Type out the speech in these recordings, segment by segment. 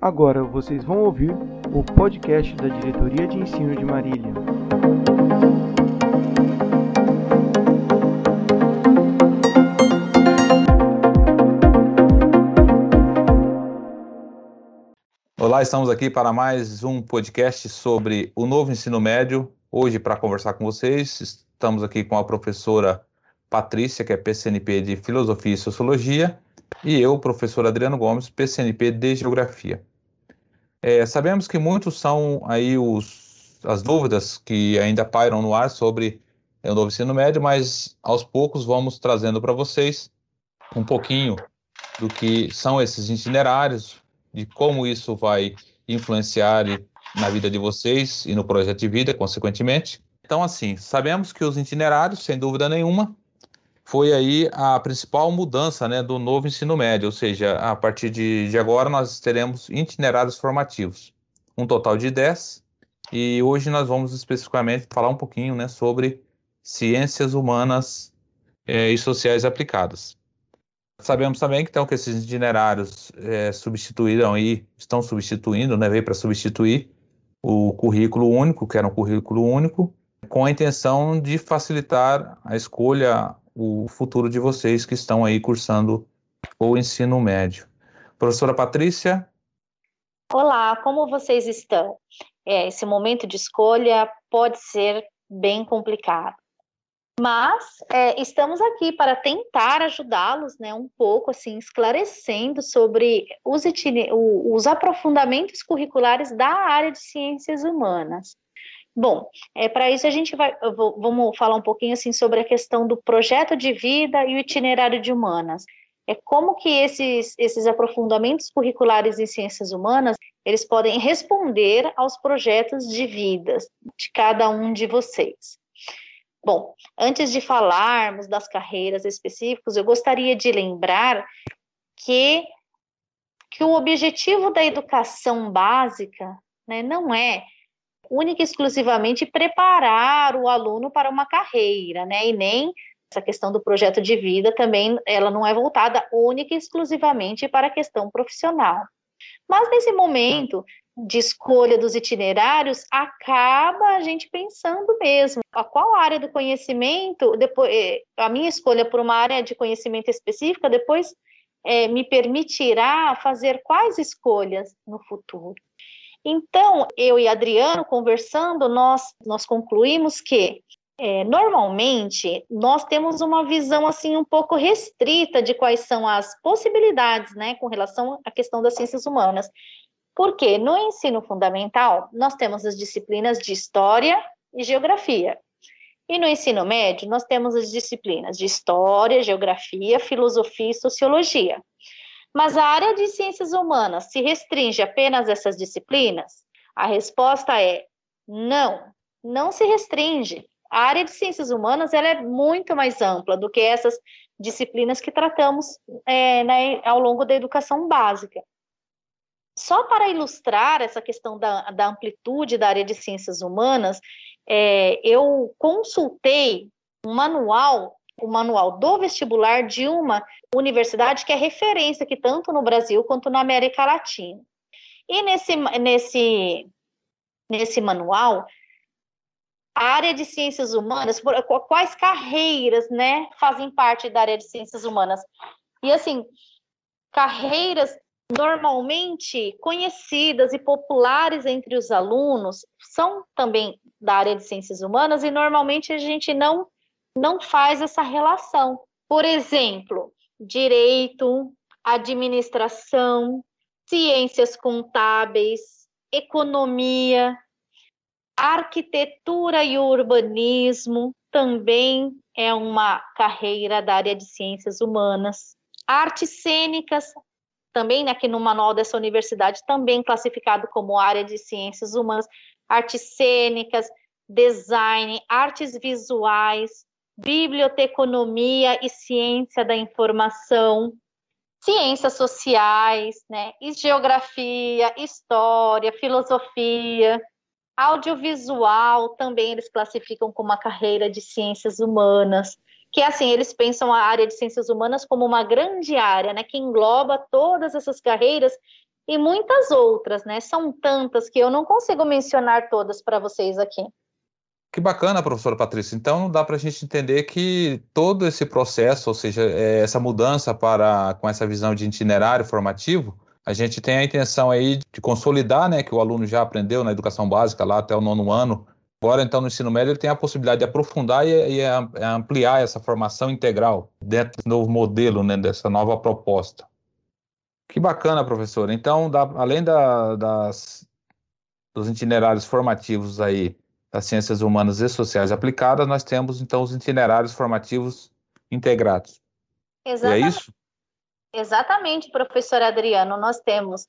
Agora vocês vão ouvir o podcast da Diretoria de Ensino de Marília. Olá, estamos aqui para mais um podcast sobre o novo ensino médio. Hoje, para conversar com vocês, estamos aqui com a professora Patrícia, que é PCNP de Filosofia e Sociologia, e eu, professor Adriano Gomes, PCNP de Geografia. É, sabemos que muitos são aí os, as dúvidas que ainda pairam no ar sobre o novo ensino médio, mas aos poucos vamos trazendo para vocês um pouquinho do que são esses itinerários, de como isso vai influenciar na vida de vocês e no projeto de vida, consequentemente. Então, assim, sabemos que os itinerários, sem dúvida nenhuma, foi aí a principal mudança né, do novo ensino médio, ou seja, a partir de, de agora nós teremos itinerários formativos, um total de 10, e hoje nós vamos especificamente falar um pouquinho né, sobre ciências humanas eh, e sociais aplicadas. Sabemos também que, então, que esses itinerários eh, substituíram e estão substituindo, né, veio para substituir o currículo único, que era um currículo único, com a intenção de facilitar a escolha o futuro de vocês que estão aí cursando o ensino médio. Professora Patrícia? Olá, como vocês estão? É, esse momento de escolha pode ser bem complicado. Mas é, estamos aqui para tentar ajudá-los, né, um pouco assim, esclarecendo sobre os, os aprofundamentos curriculares da área de ciências humanas. Bom, é, para isso a gente vai, vou, vamos falar um pouquinho assim sobre a questão do projeto de vida e o itinerário de humanas. É como que esses, esses aprofundamentos curriculares em ciências humanas, eles podem responder aos projetos de vida de cada um de vocês. Bom, antes de falarmos das carreiras específicas, eu gostaria de lembrar que, que o objetivo da educação básica né, não é única e exclusivamente preparar o aluno para uma carreira, né? E nem essa questão do projeto de vida também, ela não é voltada única e exclusivamente para a questão profissional. Mas nesse momento de escolha dos itinerários, acaba a gente pensando mesmo a qual área do conhecimento, depois, eh, a minha escolha por uma área de conhecimento específica, depois é, me permitirá fazer quais escolhas no futuro. Então, eu e Adriano conversando, nós, nós concluímos que é, normalmente nós temos uma visão assim um pouco restrita de quais são as possibilidades, né, com relação à questão das ciências humanas. Porque no ensino fundamental nós temos as disciplinas de história e geografia. E no ensino médio nós temos as disciplinas de história, geografia, filosofia e sociologia. Mas a área de ciências humanas se restringe apenas a essas disciplinas? A resposta é não, não se restringe. A área de ciências humanas ela é muito mais ampla do que essas disciplinas que tratamos é, né, ao longo da educação básica. Só para ilustrar essa questão da, da amplitude da área de ciências humanas, é, eu consultei um manual o manual do vestibular de uma universidade que é referência aqui tanto no Brasil quanto na América Latina. E nesse, nesse, nesse manual, a área de ciências humanas, quais carreiras, né, fazem parte da área de ciências humanas? E assim, carreiras normalmente conhecidas e populares entre os alunos são também da área de ciências humanas e normalmente a gente não não faz essa relação. Por exemplo, direito, administração, ciências contábeis, economia, arquitetura e urbanismo também é uma carreira da área de ciências humanas. Artes cênicas, também aqui no manual dessa universidade, também classificado como área de ciências humanas. Artes cênicas, design, artes visuais, biblioteconomia e ciência da informação, ciências sociais, né, e geografia, história, filosofia, audiovisual, também eles classificam como uma carreira de ciências humanas, que assim, eles pensam a área de ciências humanas como uma grande área, né, que engloba todas essas carreiras e muitas outras, né? São tantas que eu não consigo mencionar todas para vocês aqui. Que bacana, professora Patrícia. Então, dá para a gente entender que todo esse processo, ou seja, é, essa mudança para com essa visão de itinerário formativo, a gente tem a intenção aí de consolidar, né, que o aluno já aprendeu na educação básica lá até o nono ano. Agora, então, no ensino médio, ele tem a possibilidade de aprofundar e, e ampliar essa formação integral dentro desse novo modelo, né, dessa nova proposta. Que bacana, professor. Então, da, além da, das, dos itinerários formativos aí das ciências humanas e sociais aplicadas, nós temos então os itinerários formativos integrados. Exatamente. E é isso? Exatamente, professor Adriano. Nós temos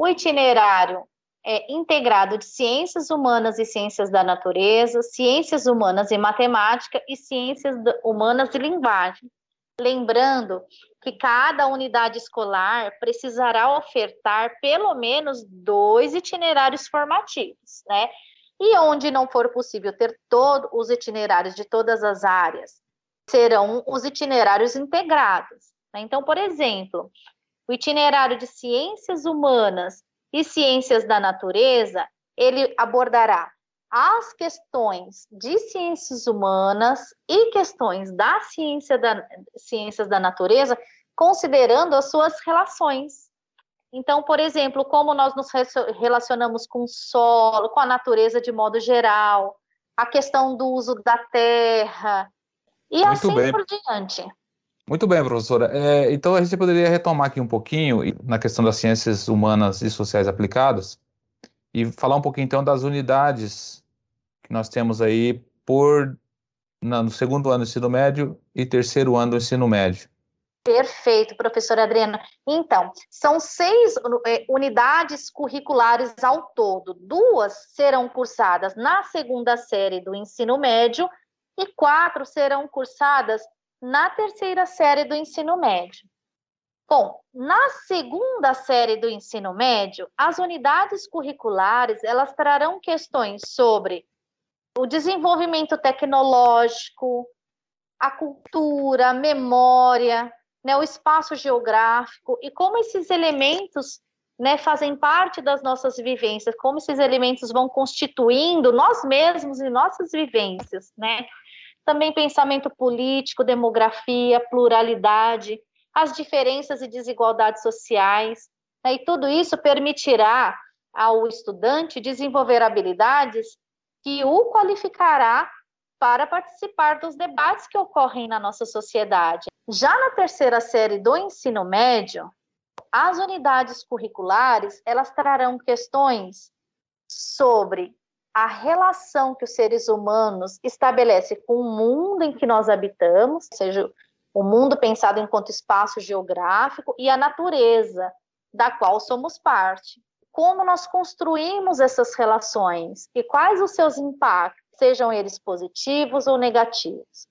o itinerário é, integrado de ciências humanas e ciências da natureza, ciências humanas e matemática e ciências humanas e linguagem. Lembrando que cada unidade escolar precisará ofertar pelo menos dois itinerários formativos, né? E onde não for possível ter todos os itinerários de todas as áreas, serão os itinerários integrados. Né? Então, por exemplo, o itinerário de ciências humanas e ciências da natureza, ele abordará as questões de ciências humanas e questões da ciência da ciências da natureza, considerando as suas relações. Então, por exemplo, como nós nos relacionamos com o solo, com a natureza de modo geral, a questão do uso da terra, e Muito assim bem. por diante. Muito bem, professora. É, então, a gente poderia retomar aqui um pouquinho na questão das ciências humanas e sociais aplicadas e falar um pouquinho, então, das unidades que nós temos aí por no segundo ano do ensino médio e terceiro ano do ensino médio. Perfeito, professora Adriana. Então, são seis é, unidades curriculares ao todo. Duas serão cursadas na segunda série do ensino médio e quatro serão cursadas na terceira série do ensino médio. Bom, na segunda série do ensino médio, as unidades curriculares elas trarão questões sobre o desenvolvimento tecnológico, a cultura, a memória, né, o espaço geográfico e como esses elementos né, fazem parte das nossas vivências, como esses elementos vão constituindo nós mesmos e nossas vivências, né? Também pensamento político, demografia, pluralidade, as diferenças e desigualdades sociais, né, e tudo isso permitirá ao estudante desenvolver habilidades que o qualificará para participar dos debates que ocorrem na nossa sociedade. Já na terceira série do ensino médio, as unidades curriculares, elas trarão questões sobre a relação que os seres humanos estabelecem com o mundo em que nós habitamos, ou seja, o mundo pensado enquanto espaço geográfico e a natureza da qual somos parte. Como nós construímos essas relações e quais os seus impactos sejam eles positivos ou negativos.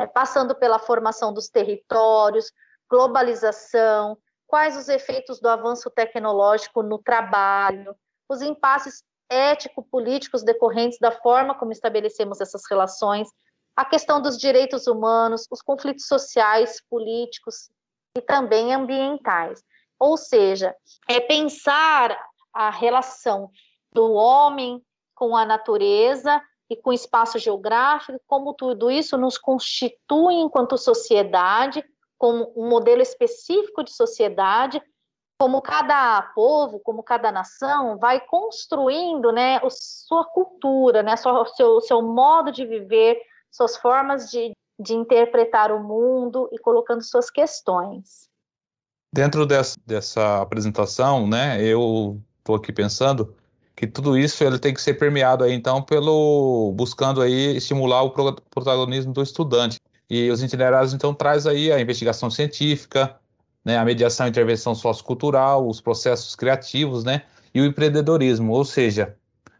É, passando pela formação dos territórios, globalização, quais os efeitos do avanço tecnológico no trabalho, os impasses ético-políticos decorrentes da forma como estabelecemos essas relações, a questão dos direitos humanos, os conflitos sociais, políticos e também ambientais. Ou seja, é pensar a relação do homem com a natureza e com espaço geográfico, como tudo isso nos constitui enquanto sociedade, como um modelo específico de sociedade, como cada povo, como cada nação vai construindo, né, a sua cultura, né, o seu, seu modo de viver, suas formas de, de interpretar o mundo e colocando suas questões. Dentro dessa, dessa apresentação, né, eu estou aqui pensando que tudo isso ele tem que ser permeado aí então pelo buscando aí estimular o protagonismo do estudante. E os itinerários então traz aí a investigação científica né a mediação e intervenção sociocultural os processos criativos né e o empreendedorismo. Ou seja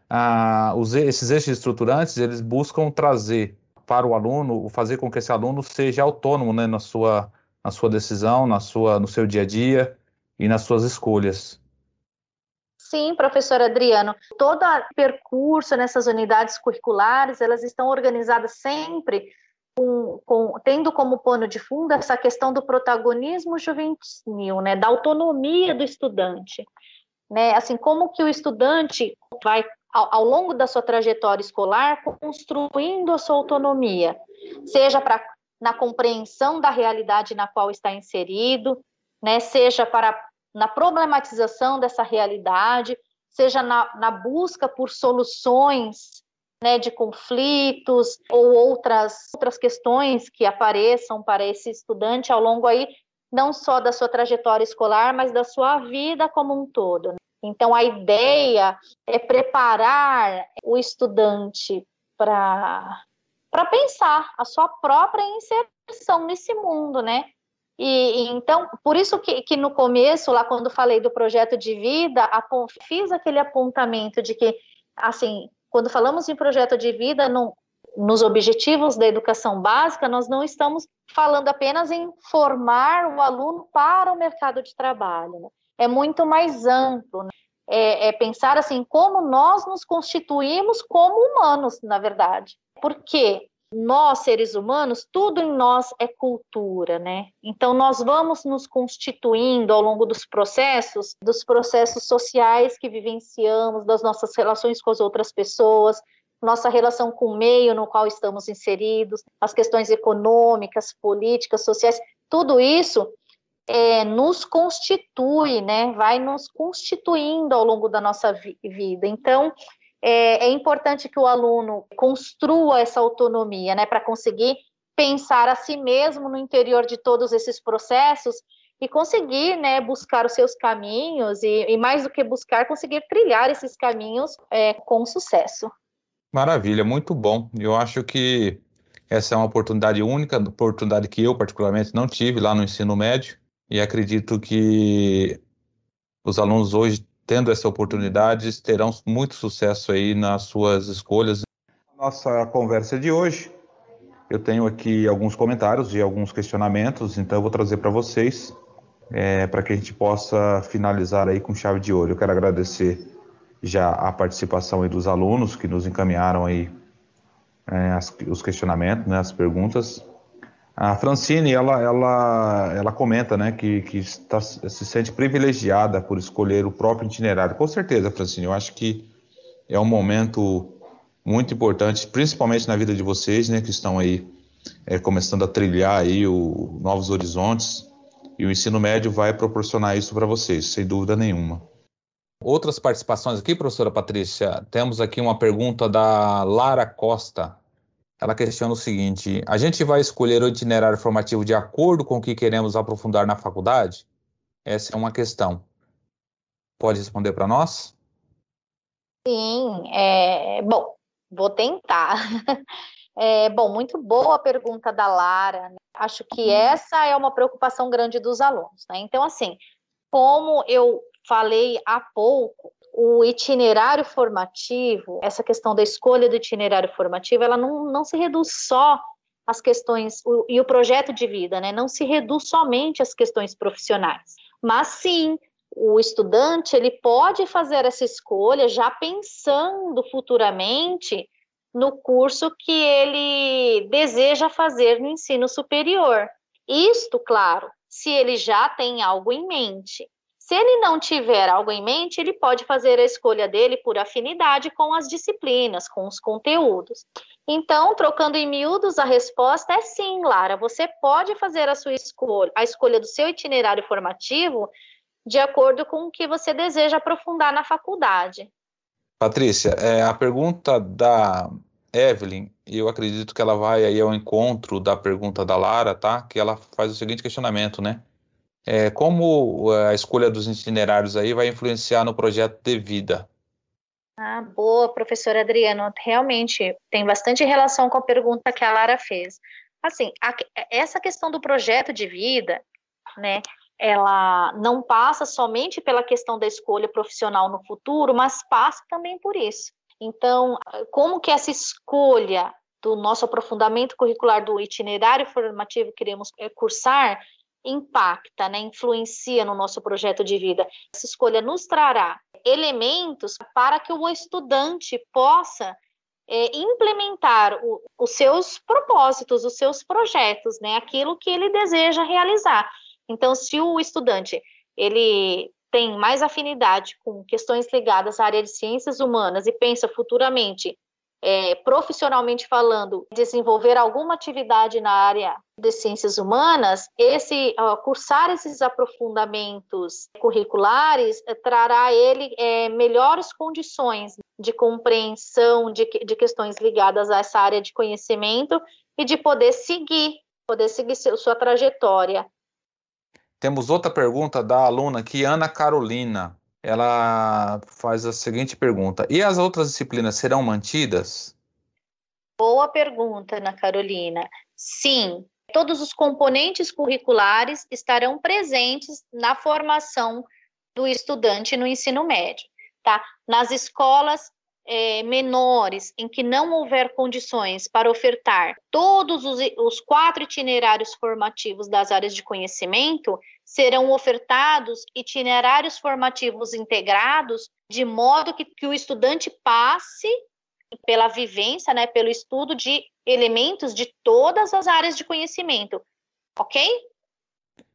a, os, esses eixos estruturantes eles buscam trazer para o aluno fazer com que esse aluno seja autônomo né na sua na sua decisão na sua no seu dia a dia e nas suas escolhas Sim, professor Adriano. Todo o percurso nessas unidades curriculares, elas estão organizadas sempre com, com, tendo como pano de fundo essa questão do protagonismo juvenil, né, da autonomia do estudante. né? Assim, como que o estudante vai ao, ao longo da sua trajetória escolar construindo a sua autonomia, seja para na compreensão da realidade na qual está inserido, né? Seja para na problematização dessa realidade, seja na, na busca por soluções né, de conflitos ou outras, outras questões que apareçam para esse estudante ao longo aí, não só da sua trajetória escolar, mas da sua vida como um todo. Né? Então, a ideia é preparar o estudante para pensar a sua própria inserção nesse mundo, né? E, então, por isso que, que, no começo, lá quando falei do projeto de vida, fiz aquele apontamento de que, assim, quando falamos em projeto de vida, no, nos objetivos da educação básica, nós não estamos falando apenas em formar o aluno para o mercado de trabalho. Né? É muito mais amplo. Né? É, é pensar assim como nós nos constituímos como humanos, na verdade. Por quê? Nós, seres humanos, tudo em nós é cultura, né? Então, nós vamos nos constituindo ao longo dos processos, dos processos sociais que vivenciamos, das nossas relações com as outras pessoas, nossa relação com o meio no qual estamos inseridos, as questões econômicas, políticas, sociais, tudo isso é, nos constitui, né? Vai nos constituindo ao longo da nossa vi vida. Então, é, é importante que o aluno construa essa autonomia, né, para conseguir pensar a si mesmo no interior de todos esses processos e conseguir, né, buscar os seus caminhos e, e mais do que buscar, conseguir trilhar esses caminhos é, com sucesso. Maravilha, muito bom. Eu acho que essa é uma oportunidade única, oportunidade que eu particularmente não tive lá no ensino médio e acredito que os alunos hoje tendo essa oportunidade, terão muito sucesso aí nas suas escolhas. Nossa conversa de hoje, eu tenho aqui alguns comentários e alguns questionamentos, então eu vou trazer para vocês, é, para que a gente possa finalizar aí com chave de ouro. Eu quero agradecer já a participação dos alunos que nos encaminharam aí é, as, os questionamentos, né, as perguntas. A Francine, ela, ela, ela comenta, né, que, que está, se sente privilegiada por escolher o próprio itinerário. Com certeza, Francine, eu acho que é um momento muito importante, principalmente na vida de vocês, né, que estão aí é, começando a trilhar aí o, novos horizontes, e o ensino médio vai proporcionar isso para vocês, sem dúvida nenhuma. Outras participações aqui, professora Patrícia, temos aqui uma pergunta da Lara Costa ela questiona o seguinte: a gente vai escolher o itinerário formativo de acordo com o que queremos aprofundar na faculdade? Essa é uma questão. Pode responder para nós? Sim, é, bom, vou tentar. É, bom, muito boa a pergunta da Lara. Né? Acho que uhum. essa é uma preocupação grande dos alunos. Né? Então, assim, como eu falei há pouco, o itinerário formativo, essa questão da escolha do itinerário formativo, ela não, não se reduz só às questões, o, e o projeto de vida, né, não se reduz somente às questões profissionais, mas sim, o estudante, ele pode fazer essa escolha já pensando futuramente no curso que ele deseja fazer no ensino superior. Isto, claro, se ele já tem algo em mente. Se ele não tiver algo em mente, ele pode fazer a escolha dele por afinidade com as disciplinas, com os conteúdos. Então, trocando em miúdos, a resposta é sim, Lara. Você pode fazer a sua escolha, a escolha do seu itinerário formativo de acordo com o que você deseja aprofundar na faculdade. Patrícia, é, a pergunta da Evelyn, eu acredito que ela vai aí ao encontro da pergunta da Lara, tá? Que ela faz o seguinte questionamento, né? É, como a escolha dos itinerários aí vai influenciar no projeto de vida? Ah, boa, professora Adriano. Realmente tem bastante relação com a pergunta que a Lara fez. Assim, a, essa questão do projeto de vida, né, ela não passa somente pela questão da escolha profissional no futuro, mas passa também por isso. Então, como que essa escolha do nosso aprofundamento curricular do itinerário formativo que queremos é, cursar impacta, né, influencia no nosso projeto de vida. Essa escolha nos trará elementos para que o estudante possa é, implementar o, os seus propósitos, os seus projetos, né, aquilo que ele deseja realizar. Então, se o estudante ele tem mais afinidade com questões ligadas à área de ciências humanas e pensa futuramente, é, profissionalmente falando, desenvolver alguma atividade na área de ciências humanas, esse uh, cursar esses aprofundamentos curriculares uh, trará a ele é, melhores condições de compreensão de, de questões ligadas a essa área de conhecimento e de poder seguir, poder seguir seu, sua trajetória temos outra pergunta da aluna aqui, Ana Carolina. Ela faz a seguinte pergunta: E as outras disciplinas serão mantidas? Boa pergunta, Ana Carolina. Sim, todos os componentes curriculares estarão presentes na formação do estudante no ensino médio, tá? Nas escolas é, menores em que não houver condições para ofertar todos os, os quatro itinerários formativos das áreas de conhecimento, serão ofertados itinerários formativos integrados, de modo que, que o estudante passe pela vivência, né, pelo estudo de elementos de todas as áreas de conhecimento, ok?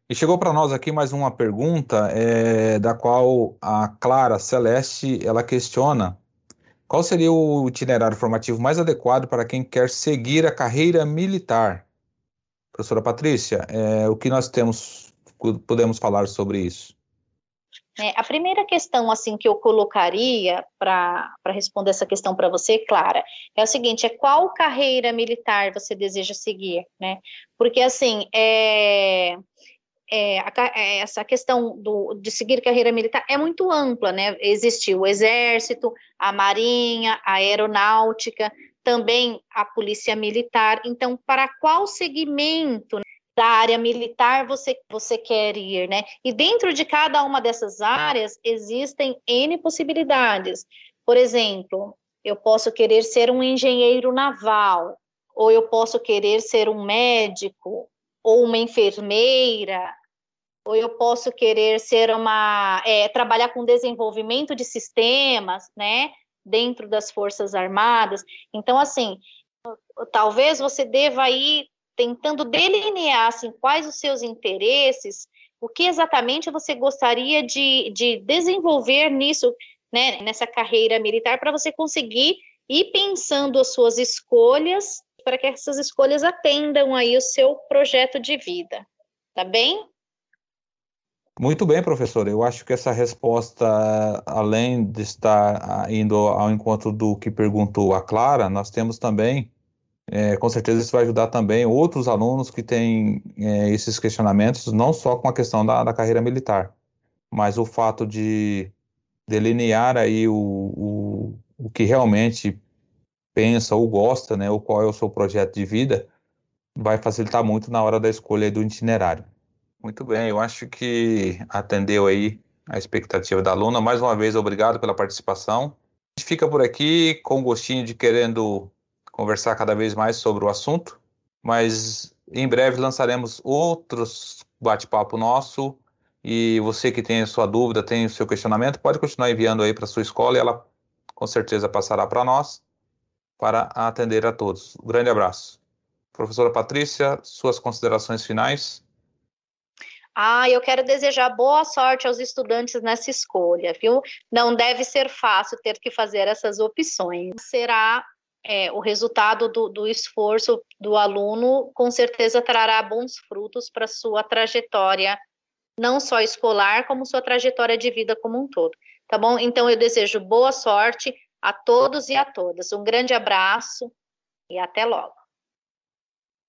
E chegou para nós aqui mais uma pergunta, é, da qual a Clara Celeste ela questiona qual seria o itinerário formativo mais adequado para quem quer seguir a carreira militar? Professora Patrícia, é, o que nós temos, podemos falar sobre isso? É, a primeira questão assim que eu colocaria para responder essa questão para você, Clara, é o seguinte: é qual carreira militar você deseja seguir, né? Porque assim, é, é, é, essa questão do, de seguir carreira militar é muito ampla, né? Existe o exército, a marinha, a aeronáutica, também a polícia militar. Então, para qual segmento da área militar você, você quer ir, né? E dentro de cada uma dessas áreas existem N possibilidades. Por exemplo, eu posso querer ser um engenheiro naval, ou eu posso querer ser um médico, ou uma enfermeira, ou eu posso querer ser uma é, trabalhar com desenvolvimento de sistemas, né, dentro das forças armadas. Então, assim, talvez você deva ir tentando delinear assim, quais os seus interesses, o que exatamente você gostaria de, de desenvolver nisso, né, nessa carreira militar, para você conseguir ir pensando as suas escolhas, para que essas escolhas atendam aí o seu projeto de vida, tá bem? Muito bem, professor. Eu acho que essa resposta, além de estar indo ao encontro do que perguntou a Clara, nós temos também, é, com certeza isso vai ajudar também outros alunos que têm é, esses questionamentos, não só com a questão da, da, carreira militar, mas o fato de delinear aí o, o, o que realmente pensa ou gosta, né, ou qual é o seu projeto de vida, vai facilitar muito na hora da escolha do itinerário. Muito bem, eu acho que atendeu aí a expectativa da aluna. Mais uma vez, obrigado pela participação. A gente fica por aqui com gostinho de querendo conversar cada vez mais sobre o assunto, mas em breve lançaremos outros bate-papo nosso e você que tem a sua dúvida, tem o seu questionamento, pode continuar enviando aí para sua escola e ela com certeza passará para nós para atender a todos. Um grande abraço. Professora Patrícia, suas considerações finais. Ah, eu quero desejar boa sorte aos estudantes nessa escolha, viu? Não deve ser fácil ter que fazer essas opções. Será é, o resultado do, do, esforço do aluno, com certeza trará bons frutos para sua trajetória, não só escolar, como sua trajetória de vida como um todo. Tá bom? Então, eu desejo boa sorte a todos e a todas. Um grande abraço e até logo.